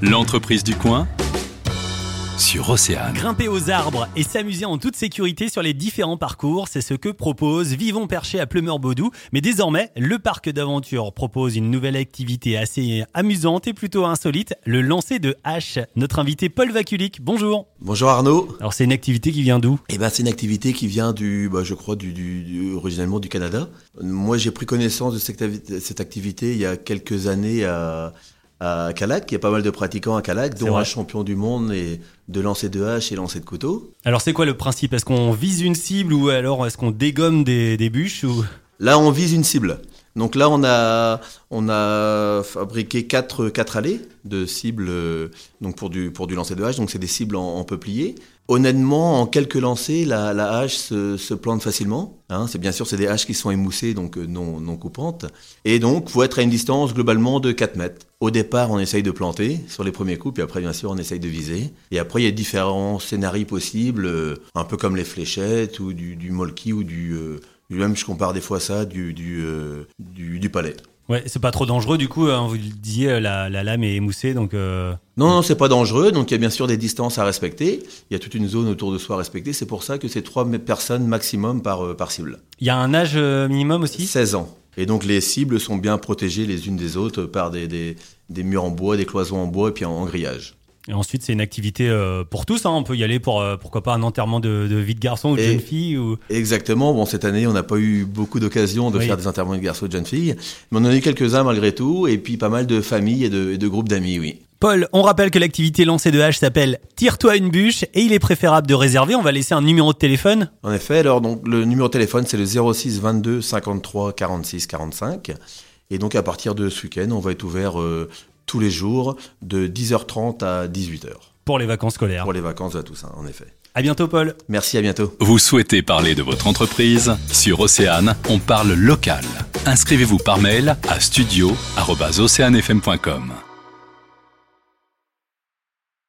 L'entreprise du coin sur Océane. Grimper aux arbres et s'amuser en toute sécurité sur les différents parcours, c'est ce que propose Vivons Perché à Plumeur-Baudou. Mais désormais, le parc d'aventure propose une nouvelle activité assez amusante et plutôt insolite, le lancer de hache. Notre invité Paul Vaculic, bonjour. Bonjour Arnaud. Alors c'est une activité qui vient d'où? Eh ben c'est une activité qui vient du, bah, je crois, du, du, du- Canada. Moi j'ai pris connaissance de cette activité il y a quelques années à, à Calac. Il y a pas mal de pratiquants à Calac, dont un champion du monde et de lancer de hache et lancer de couteau. Alors c'est quoi le principe? Est-ce qu'on vise une cible ou alors est-ce qu'on dégomme des, des bûches ou... Là on vise une cible. Donc là on a fabriqué quatre quatre allées de cibles euh, donc pour du pour lancer de hache. Donc c'est des cibles en, peuplier. Honnêtement, en quelques lancers, la, hache se, plante facilement. Hein, c'est bien sûr, c'est des haches qui sont émoussées, donc euh, non, non coupantes. Et donc, faut être à une distance globalement de 4 mètres. Au départ, on essaye de planter sur les premiers coups, puis après, bien sûr, on essaye de viser. Et après, il y a différents scénarios possibles, euh, un peu comme les fléchettes ou du, du ou du- même je compare des fois ça du du, euh, du, du palais. Ouais, c'est pas trop dangereux du coup, hein, vous le disiez, euh, la, la lame est émoussée donc... euh, Non, non, c'est pas dangereux. Donc il y a bien sûr des distances à respecter. Il y a toute une zone autour de soi à respecter. C'est pour ça que c'est trois personnes maximum par, euh, par cible. Il y a un âge minimum aussi? 16 ans. Et donc les cibles sont bien protégées les unes des autres par des, des, des murs en bois, des cloisons en bois et puis en, en grillage. Et ensuite, c'est une activité euh, pour tous. Hein. On peut y aller pour euh, pourquoi pas un enterrement de, de vie de garçon ou de Et- jeune fille. Ou... Exactement. Bon, cette année, on n'a pas eu beaucoup d'occasions de Oui. faire des enterrements de garçons et de jeunes filles, mais on en a eu quelques-uns malgré tout, et puis pas mal de familles et de, et de groupes d'amis, oui. Paul, on rappelle que l'activité lancée de hache s'appelle Tire-toi une bûche et il est préférable de réserver. On va laisser un numéro de téléphone. En effet, alors donc le numéro de téléphone c'est le 06 22 53 46 45 et donc à partir de ce week-end, on va être ouvert euh, tous les jours de 10h30 à 18h pour les vacances scolaires. pour les vacances à tous, hein, en effet. À bientôt, Paul. Merci, à bientôt. Vous souhaitez parler de votre entreprise? Sur Océane, on parle local. Inscrivez-vous par mail à studio@oceanefm.com.